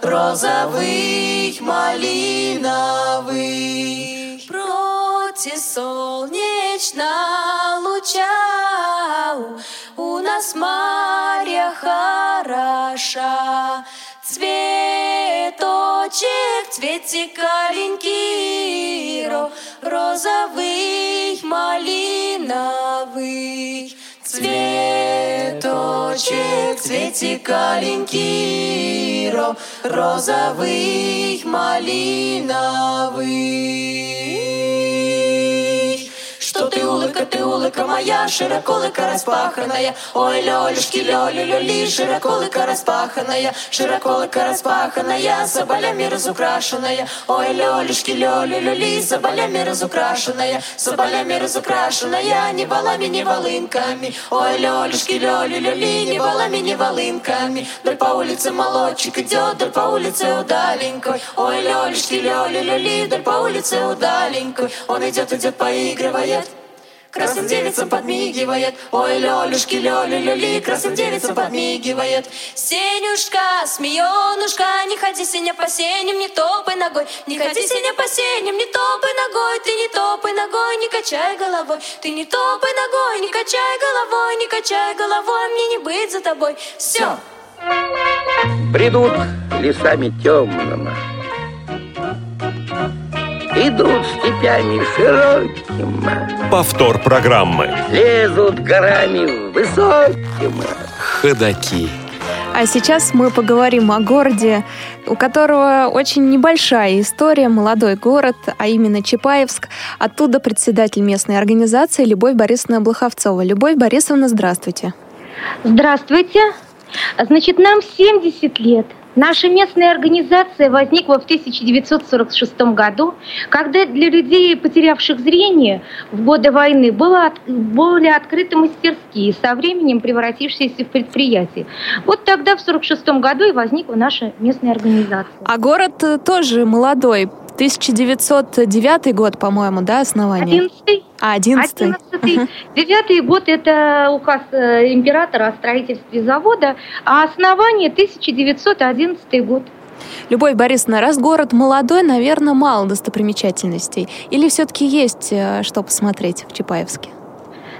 розовый, малиновый. Против солнечного луча у нас Марья хороша. Цветочек, цветик аленький, розовый, малиновый. Цветочек, цветик аленький, розовый, малиновый. Ты улыбка, ты улыбка моя, широколыка распаханная. Ой, лёлюшки, лёлю, люли, широколыка распаханная, широколыка распаханная, соболями разукрашенная. Ой, лёлюшки, лёлю, люли, соболями разукрашенная, соболями разукрашенная, ни балами, ни волынками. Ой, лёлюшки, лёлю, люли, ни балами, ни волынками. Даль по улице молодчик идет, даль по улице удаленькой. Ой, лёлюшки, лёлю, люли, даль по улице удаленькой. Он идет, идет, поигрывает. Красным девицам подмигивает. Ой, лёлюшки, лёлю, люли Красным девицам подмигивает. Сенюшка, смеёнушка Не ходи, Сеня, по сеням, не топай ногой. Не ходи, Сеня, по сеням, не топай ногой. Ты не топай ногой, не качай головой. Ты не топай ногой, не качай головой Не качай головой, мне не быть за тобой. Все. Придут лесами темными идут степями широкими. Повтор программы. Лезут горами высокими. Ходаки. А сейчас мы поговорим о городе, у которого очень небольшая история, молодой город, а именно Чапаевск. Оттуда председатель местной организации Любовь Борисовна Блоховцова. Любовь Борисовна, здравствуйте. Здравствуйте. Значит, нам 70 лет. Наша местная организация возникла в 1946 году, когда для людей, потерявших зрение в годы войны, было, были открыты мастерские, со временем превратившиеся в предприятия. Вот тогда, в 1946 году, и возникла наша местная организация. А город э, тоже молодой. 1909 год, по-моему, да, основание? 11 а, 11 11 Девятый год – это указ э, императора о строительстве завода, а основание – 1911 год. Любовь Борисовна, раз город молодой, наверное, мало достопримечательностей. Или все-таки есть э, что посмотреть в Чапаевске?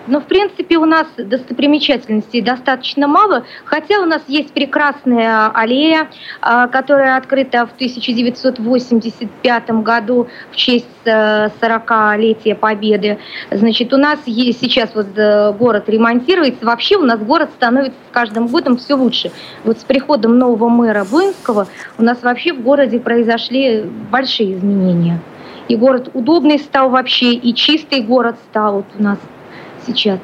Но, в принципе, у нас достопримечательностей достаточно мало, хотя у нас есть прекрасная аллея, а, которая открыта в 1985 году в честь 40-летия э, Победы. Значит, у нас есть сейчас вот э, город ремонтируется. Вообще у нас город становится с каждым годом все лучше. Вот с приходом нового мэра Буинского у нас вообще в городе произошли большие изменения. И город удобный стал вообще, и чистый город стал вот у нас сейчас.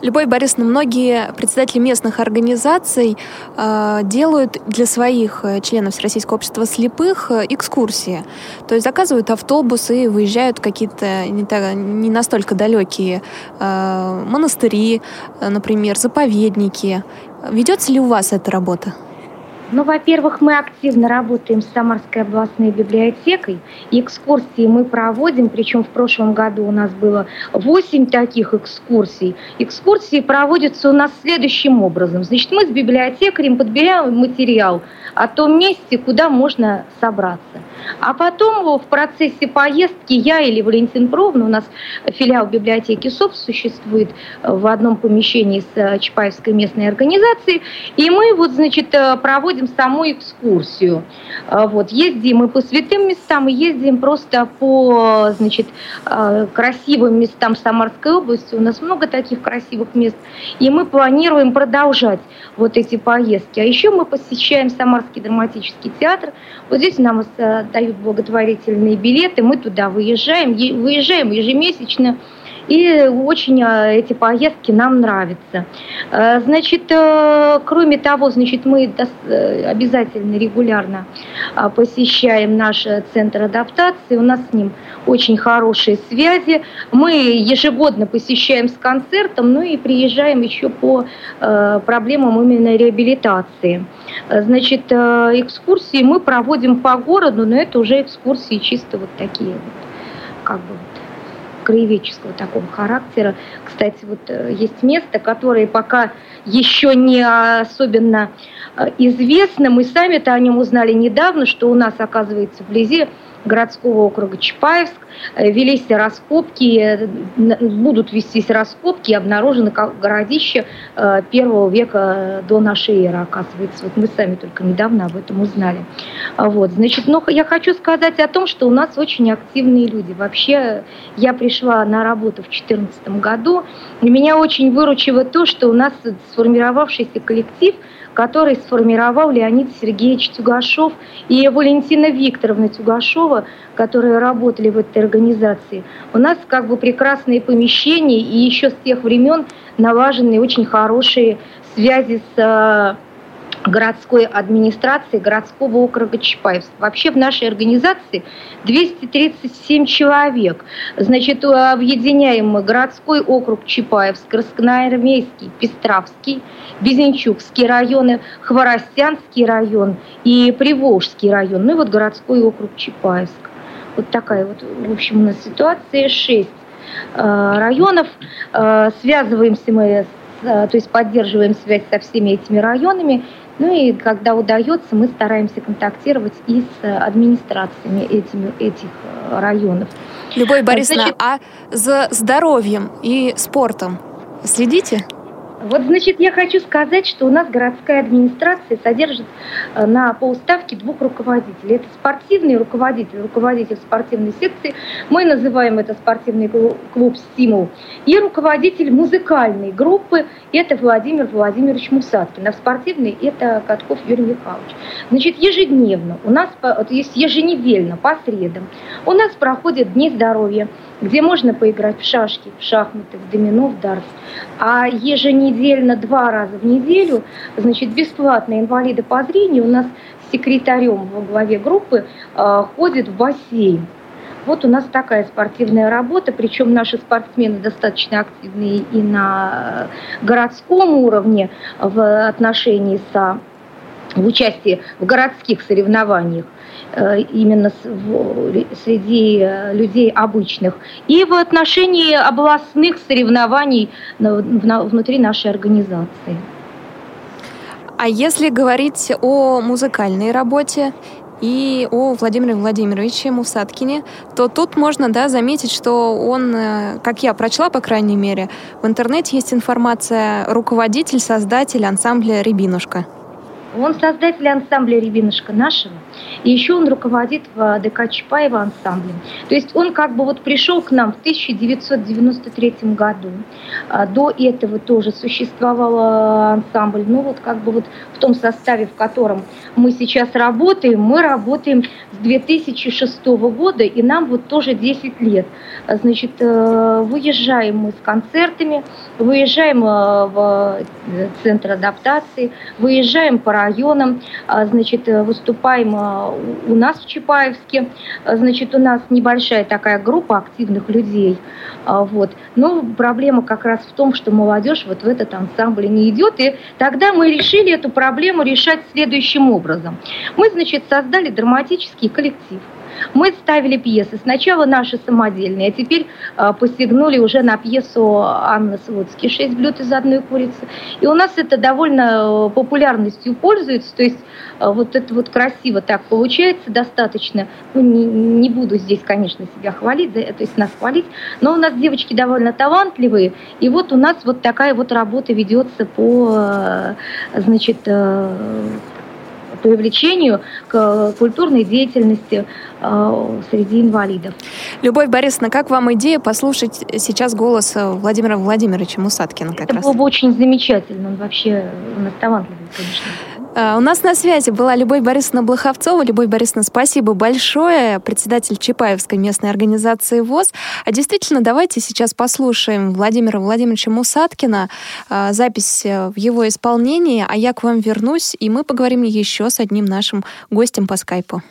Любовь Борисовна, многие председатели местных организаций э, делают для своих э, членов Всероссийского общества слепых э, экскурсии. То есть заказывают автобусы и выезжают какие-то не, не настолько далекие э, монастыри, э, например, заповедники. Ведется ли у вас эта работа? Ну, во-первых, мы активно работаем с Самарской областной библиотекой. Экскурсии мы проводим, причем в прошлом году у нас было 8 таких экскурсий. Экскурсии проводятся у нас следующим образом. Значит, мы с библиотекарем подбираем материал о том месте, куда можно собраться. А потом в процессе поездки я или Валентин Провна, у нас филиал библиотеки СОП существует в одном помещении с Чапаевской местной организацией, и мы вот, значит, проводим проводим саму экскурсию. Вот, ездим мы по святым местам, и ездим просто по значит, красивым местам Самарской области. У нас много таких красивых мест. И мы планируем продолжать вот эти поездки. А еще мы посещаем Самарский драматический театр. Вот здесь нам э, дают благотворительные билеты, мы туда выезжаем, выезжаем ежемесячно и очень а, эти поездки нам нравятся. Э, значит, э, кроме того, значит, мы э, обязательно регулярно а, посещаем наш центр адаптации. У нас с ним очень хорошие связи. Мы ежегодно посещаем с концертом, ну и приезжаем еще по проблемам именно реабилитации. Значит, экскурсии мы проводим по городу, но это уже экскурсии чисто вот такие вот, как бы краеведческого такого характера. Кстати, вот э, есть место, которое пока еще не особенно э, известно. Мы сами-то о нем узнали недавно, что у нас, оказывается, вблизи городского округа Чапаевск. Э, велись раскопки, э, будут вестись раскопки, обнаружены городище э, первого века до нашей эры, оказывается. Вот мы сами только недавно об этом узнали. Вот, значит, но я хочу сказать о том, что у нас очень активные люди. Вообще, я пришла на работу в 2014 году, и меня очень выручило то, что у нас сформировавшийся коллектив – который сформировал Леонид Сергеевич Тюгашов и Валентина Викторовна Тюгашова, которые работали в этой организации. У нас как бы прекрасные помещения и еще с тех времен налажены очень хорошие связи с э, городской администрации городского округа Чапаевск. Вообще в нашей организации 237 человек. Значит, объединяем мы городской округ Чапаевск, Красноармейский, Пестравский, Безенчукский районы, Хворостянский район и Приволжский район. Ну и вот городской округ Чапаевск. Вот такая вот, в общем, у нас ситуация. Шесть э, районов. Э, связываемся мы э, то есть поддерживаем связь со всеми этими районами ну и когда удается, мы стараемся контактировать и с администрациями этими, этих э, районов. Любовь Борисовна, Значит, а за здоровьем и спортом следите? Вот, значит, я хочу сказать, что у нас городская администрация содержит э, на полставки двух руководителей. Это спортивный руководитель, руководитель спортивной секции, мы называем это спортивный клуб «Стимул», и руководитель музыкальной группы, это Владимир Владимирович Мусаткин, а в спортивной это Катков Юрий Михайлович. Значит, ежедневно, у нас, то есть еженедельно, по средам, у нас проходят дни здоровья, где можно поиграть в шашки, в шахматы, в домино, в дартс. А еженедельно еженедельно, два раза в неделю, значит, бесплатно инвалиды по зрению у нас секретарем во главе группы э, ходит в бассейн. Вот у нас такая спортивная работа, причем наши спортсмены достаточно активные и на городском уровне в отношении со в участии в городских соревнованиях именно среди э, людей обычных и в отношении областных соревнований внутри нашей организации. А если говорить о музыкальной работе и о Владимире Владимировиче Мусаткине, то тут можно да, заметить, что он, э, как я прочла, по крайней мере, в интернете есть информация руководитель, создатель ансамбля «Рябинушка». Он создатель ансамбля «Рябинушка» нашего, и еще он руководит в ДК Чапаева ансамблем. То есть он как бы вот пришел к нам в 1993 году. А, до этого тоже существовал ансамбль. Ну вот как бы вот в том составе, в котором мы сейчас работаем, мы работаем с 2006 года, и нам вот тоже 10 лет. А, значит, э, выезжаем мы с концертами, выезжаем э, в э, центр адаптации, выезжаем по районам, а, значит, выступаем у нас в Чапаевске. Значит, у нас небольшая такая группа активных людей. Вот. Но проблема как раз в том, что молодежь вот в этот ансамбль не идет. И тогда мы решили эту проблему решать следующим образом. Мы, значит, создали драматический коллектив – мы ставили пьесы. Сначала наши самодельные, а теперь э, посягнули уже на пьесу Анны Сводски «Шесть блюд из одной курицы». И у нас это довольно э, популярностью пользуется, то есть э, вот это вот красиво так получается достаточно. Ну, не, не буду здесь, конечно, себя хвалить, да, то есть нас хвалить, но у нас девочки довольно талантливые, и вот у нас вот такая вот работа ведется по, э, значит, привлечению к культурной деятельности э, среди инвалидов. Любовь Борисовна, как вам идея послушать сейчас голос Владимира Владимировича Мусаткина? Как Это раз? было бы очень замечательно. Он вообще у нас талантливый, конечно. А, у нас на связи была Любовь Борисовна Блоховцова. Любовь Борисовна, спасибо большое. Председатель Чапаевской местной организации ВОЗ. А действительно, давайте сейчас послушаем Владимира Владимировича Мусаткина, а, запись э, в его исполнении, а я к вам вернусь, и мы поговорим еще с одним нашим гостем по скайпу.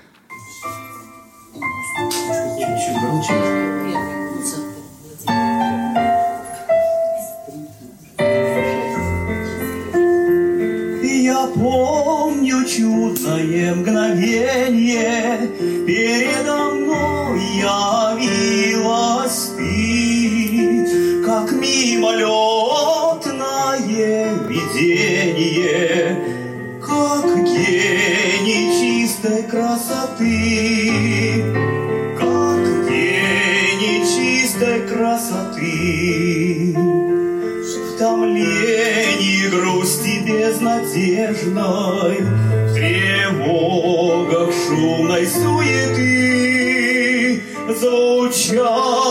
Помню чудное мгновение, Передо мной явилась ты, Как мимолетное видение, Как гений чистой красоты, Как гений чистой красоты. В томлении безнадежной, В тревогах шумной суеты Звучал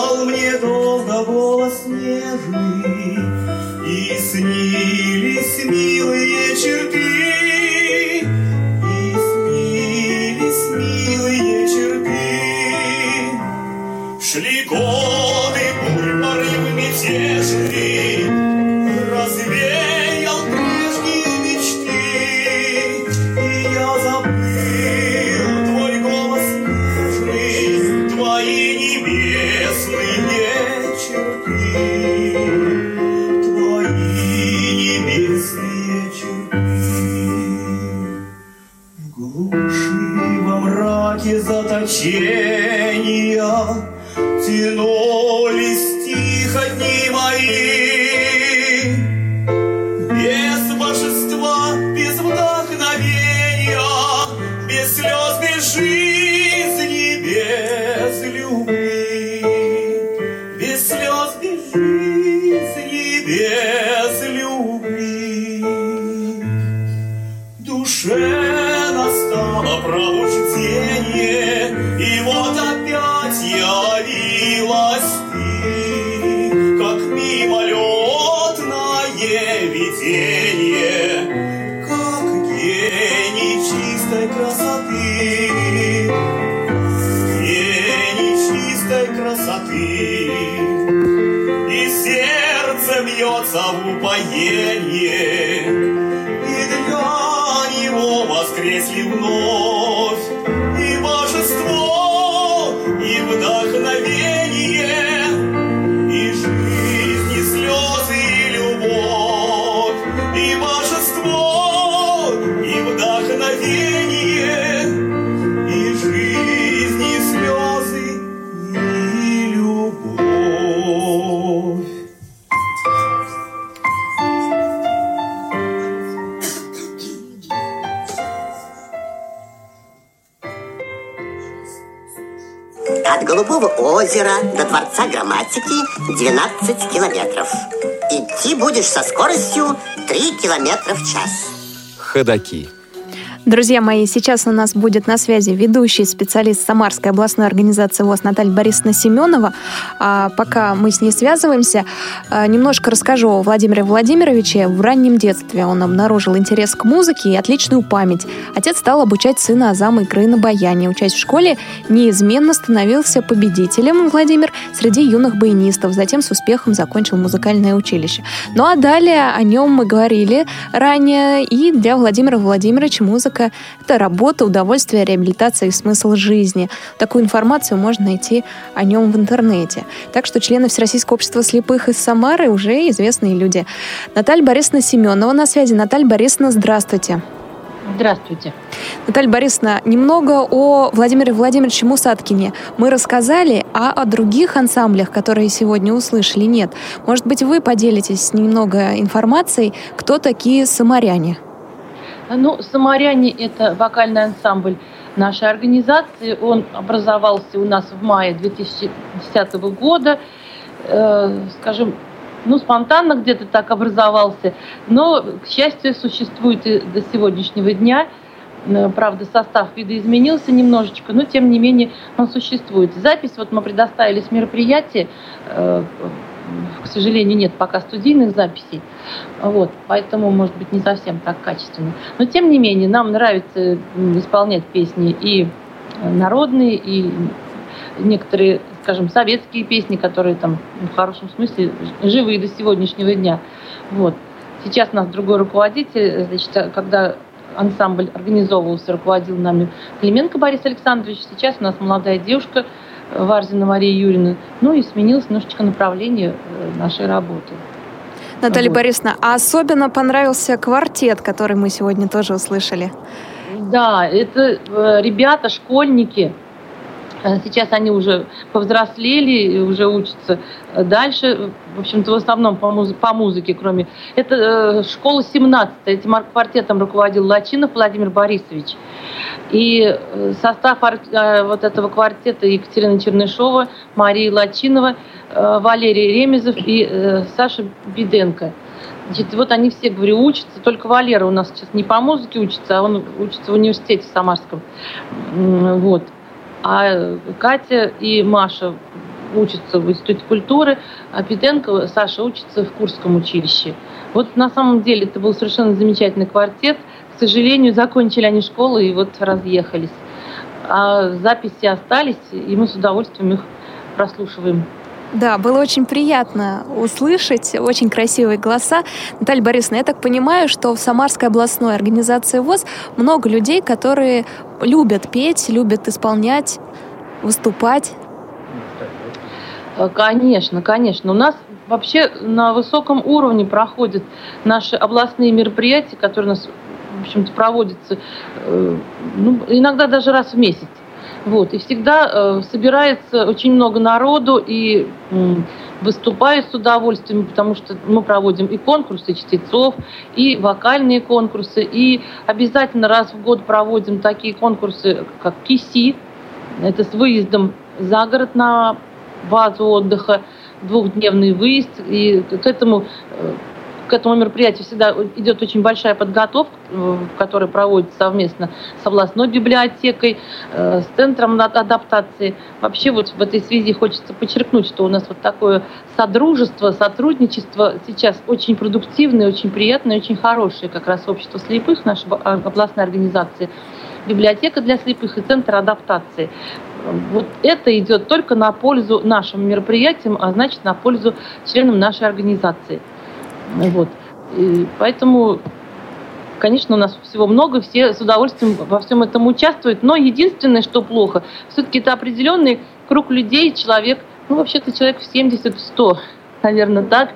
и божество, и вдохновение, и жизнь, и слезы, и любовь. От Голубого озера до Дворца грамматики 12 километров. Идти будешь со скоростью 3 километра в час. Ходаки. Друзья мои, сейчас у нас будет на связи ведущий специалист Самарской областной организации ВОЗ Наталья Борисовна Семенова. А пока мы с ней связываемся, а, немножко расскажу о Владимире Владимировиче. В раннем детстве он обнаружил интерес к музыке и отличную память. Отец стал обучать сына азам игры на баяне. Учась в школе, неизменно становился победителем Владимир среди юных баянистов. Затем с успехом закончил музыкальное училище. Ну а далее о нем мы говорили ранее. И для Владимира Владимировича музыка — это работа, удовольствие, реабилитация и смысл жизни. Такую информацию можно найти о нем в интернете. Так что члены Всероссийского общества слепых из Самары уже известные люди. Наталья Борисовна Семенова на связи. Наталья Борисовна, здравствуйте. Здравствуйте. Наталья Борисовна, немного о Владимире Владимировиче Мусаткине мы рассказали, а о других ансамблях, которые сегодня услышали, нет. Может быть, вы поделитесь немного информацией, кто такие самаряне? Ну, «Самаряне» — это вокальный ансамбль нашей организации. Он образовался у нас в мае 2010 года. Э, скажем, ну, спонтанно где-то так образовался, но, к счастью, существует и до сегодняшнего дня. Э, Правда, состав видоизменился немножечко, но тем не менее он существует. Запись, вот мы предоставили с мероприятия, э, к сожалению, нет пока студийных записей, вот, поэтому, может быть, не совсем так качественно. Но, тем не менее, нам нравится исполнять песни и народные, и некоторые, скажем, советские песни, которые там ну, в хорошем смысле живы и до сегодняшнего дня. Вот. Сейчас у нас другой руководитель, значит, когда ансамбль организовывался, руководил нами Клименко Борис Александрович. Сейчас у нас молодая девушка Варзина Мария Юрьевна. Ну и сменилось немножечко направление э, нашей работы. Наталья Вот. Борисовна, а особенно понравился квартет, который мы сегодня тоже услышали. Да, это э, ребята, школьники. Э, Сейчас они уже повзрослели, уже учатся дальше. В общем-то, в основном по, муз- по музыке, кроме... Это э, школа 17 Этим ар- квартетом руководил Лачинов Владимир Борисович. И э, состав э, вот этого квартета Екатерина Чернышова, Мария Лачинова, э, Валерий Ремезов и э, Саша Биденко. Значит, вот они все, говорю, учатся, только Валера у нас сейчас не по музыке учится, а он учится в университете Самарском. Вот. А Катя и Маша учатся в Институте культуры, а Питенко, Саша, учится в Курском училище. Вот на самом деле это был совершенно замечательный квартет. К сожалению, закончили они школу и вот разъехались. А записи остались, и мы с удовольствием их прослушиваем. Да, было очень приятно услышать, очень красивые голоса. Наталья Борисовна, я так понимаю, что в Самарской областной организации ВОЗ много людей, которые любят петь, любят исполнять, выступать. Конечно, конечно. У нас вообще на высоком уровне проходят наши областные мероприятия, которые у нас, в общем-то, проводятся э, ну, иногда даже раз в месяц. Вот. И всегда э, собирается очень много народу и м, выступает с удовольствием, потому что мы проводим и конкурсы чтецов, и вокальные конкурсы, и обязательно раз в год проводим такие конкурсы, как КИСИ, это с выездом за город на базу отдыха, двухдневный выезд. И к этому, э, к этому мероприятию всегда идет очень большая подготовка, э, которая проводится совместно с областной библиотекой, э, с центром ад- адаптации. Вообще вот в этой связи хочется подчеркнуть, что у нас вот такое содружество, сотрудничество сейчас очень продуктивное, очень приятное, очень хорошее как раз общество слепых, наша бо- а, областная организация, библиотека для слепых и центр адаптации. Вот это идет только на пользу нашим мероприятиям, а значит на пользу членам нашей организации. Вот. И поэтому, конечно, у нас всего много, все с удовольствием во всем этом участвуют. Но единственное, что плохо, все-таки это определенный круг людей, человек, ну, вообще-то человек в 70-100 наверное, так.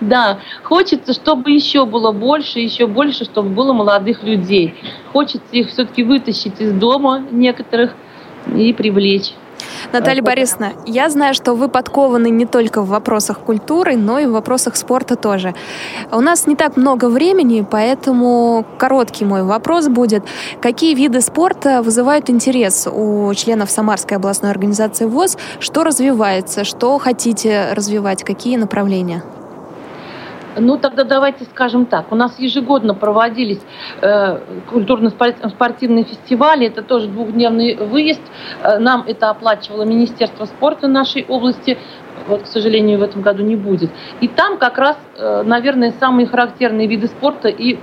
Да, хочется, чтобы еще было больше, еще больше, чтобы было молодых людей. Хочется их все-таки вытащить из дома некоторых и привлечь. Наталья Борисовна, я знаю, что вы подкованы не только в вопросах культуры, но и в вопросах спорта тоже. У нас не так много времени, поэтому короткий мой вопрос будет. Какие виды спорта вызывают интерес у членов Самарской областной организации ВОЗ? Что развивается? Что хотите развивать? Какие направления? Ну, тогда давайте скажем так. У нас ежегодно проводились э, культурно-спортивные фестивали. Это тоже двухдневный выезд. Э, нам это оплачивало Министерство спорта нашей области. Вот, к сожалению, в этом году не будет. И там как раз, э, наверное, самые характерные виды спорта и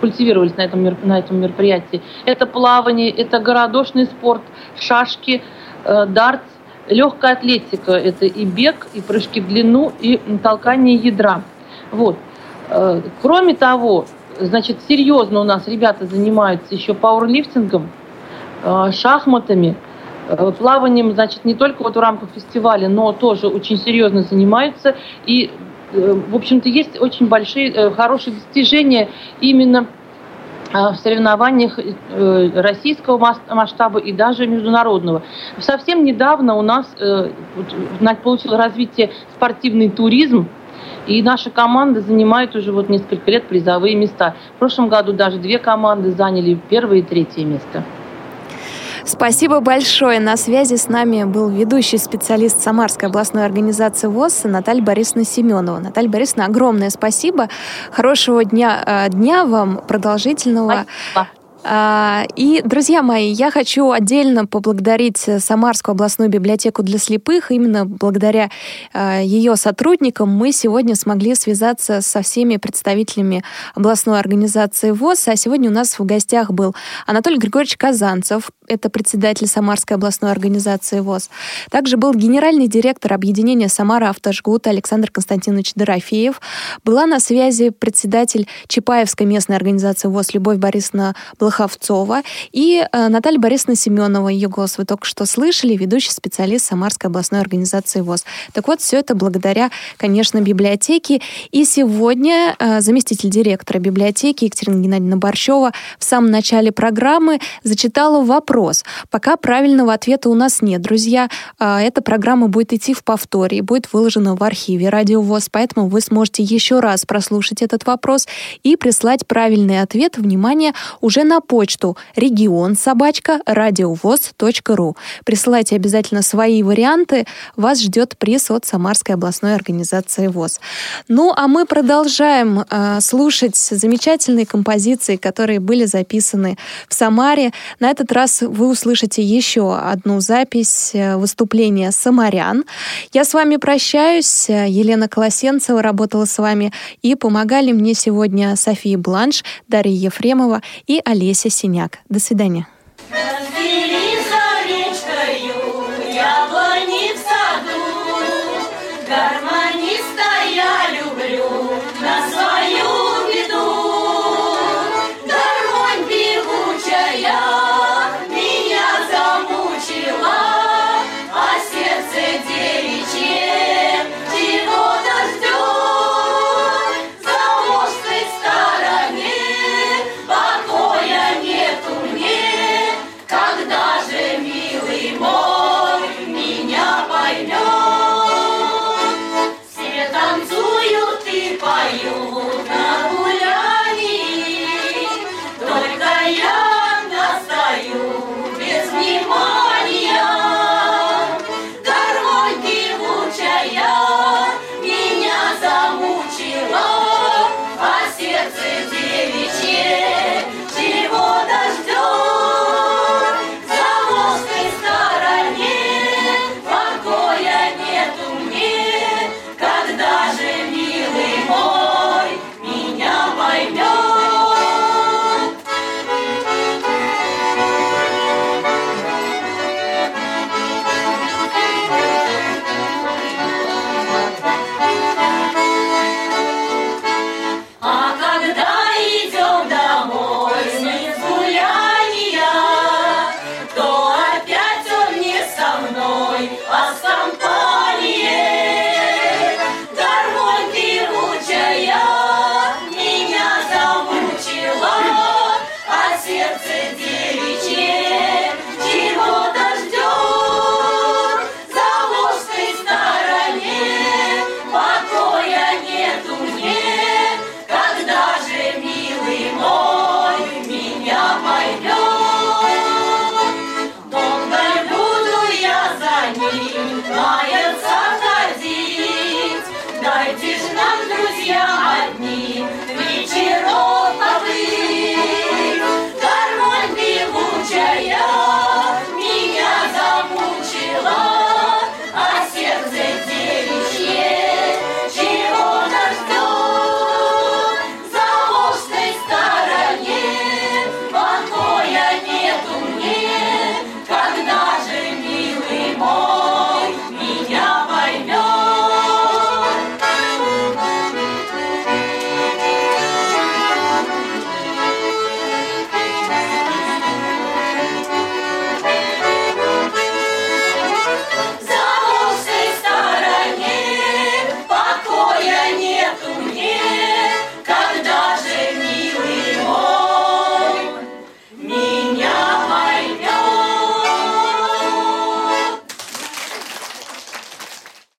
культивировались на этом, на этом мероприятии. Это плавание, это городошный спорт, шашки, э, дартс, Легкая атлетика – это и бег, и прыжки в длину, и толкание ядра. Вот. Э, кроме того, значит, серьезно у нас ребята занимаются еще пауэрлифтингом, э, шахматами, э, плаванием, значит, не только вот в рамках фестиваля, но тоже очень серьезно занимаются. И, в общем-то, есть очень большие, хорошие достижения именно в соревнованиях э, российского масштаба и даже международного. Совсем недавно у нас э, получил развитие спортивный туризм, и наша команда занимает уже вот несколько лет призовые места. В прошлом году даже две команды заняли первое и третье место. Спасибо большое. На связи с нами был ведущий специалист Самарской областной организации ВОЗ Наталья Борисовна Семенова. Наталья Борисовна, огромное спасибо. Хорошего дня, э, дня вам, продолжительного. Спасибо. А, и, друзья мои, я хочу отдельно поблагодарить Самарскую областную библиотеку для слепых. Именно благодаря а, ее сотрудникам мы сегодня смогли связаться со всеми представителями областной организации ВОЗ. А сегодня у нас в гостях был Анатолий Григорьевич Казанцев, это председатель Самарской областной организации ВОЗ. Также был генеральный директор объединения «Самара Автожгут» Александр Константинович Дорофеев. Была на связи председатель Чапаевской местной организации ВОЗ Любовь Борисовна Блоховцова и э, Наталья Борисовна Семенова. Ее голос вы только что слышали, ведущий специалист Самарской областной организации ВОЗ. Так вот, все это благодаря, конечно, библиотеке. И сегодня э, заместитель директора библиотеки Екатерина Геннадьевна Борщева в самом начале программы зачитала вопрос, вопрос. Пока правильного ответа у нас нет, друзья. А, эта программа будет идти в повторе и будет выложена в архиве Радио ВОЗ, поэтому вы сможете еще раз прослушать этот вопрос и прислать правильный ответ, внимание, уже на почту регион собачка радиовоз.ру. Присылайте обязательно свои варианты. Вас ждет приз от Самарской областной организации ВОЗ. Ну, а мы продолжаем э, слушать замечательные композиции, которые были записаны в Самаре. На этот раз вы услышите еще одну запись э, выступления «Самарян». Я с вами прощаюсь. Елена Колосенцева работала с вами. И помогали мне сегодня София Бланш, Дарья Ефремова и Олеся Синяк. До свидания. Когда же, милый мой,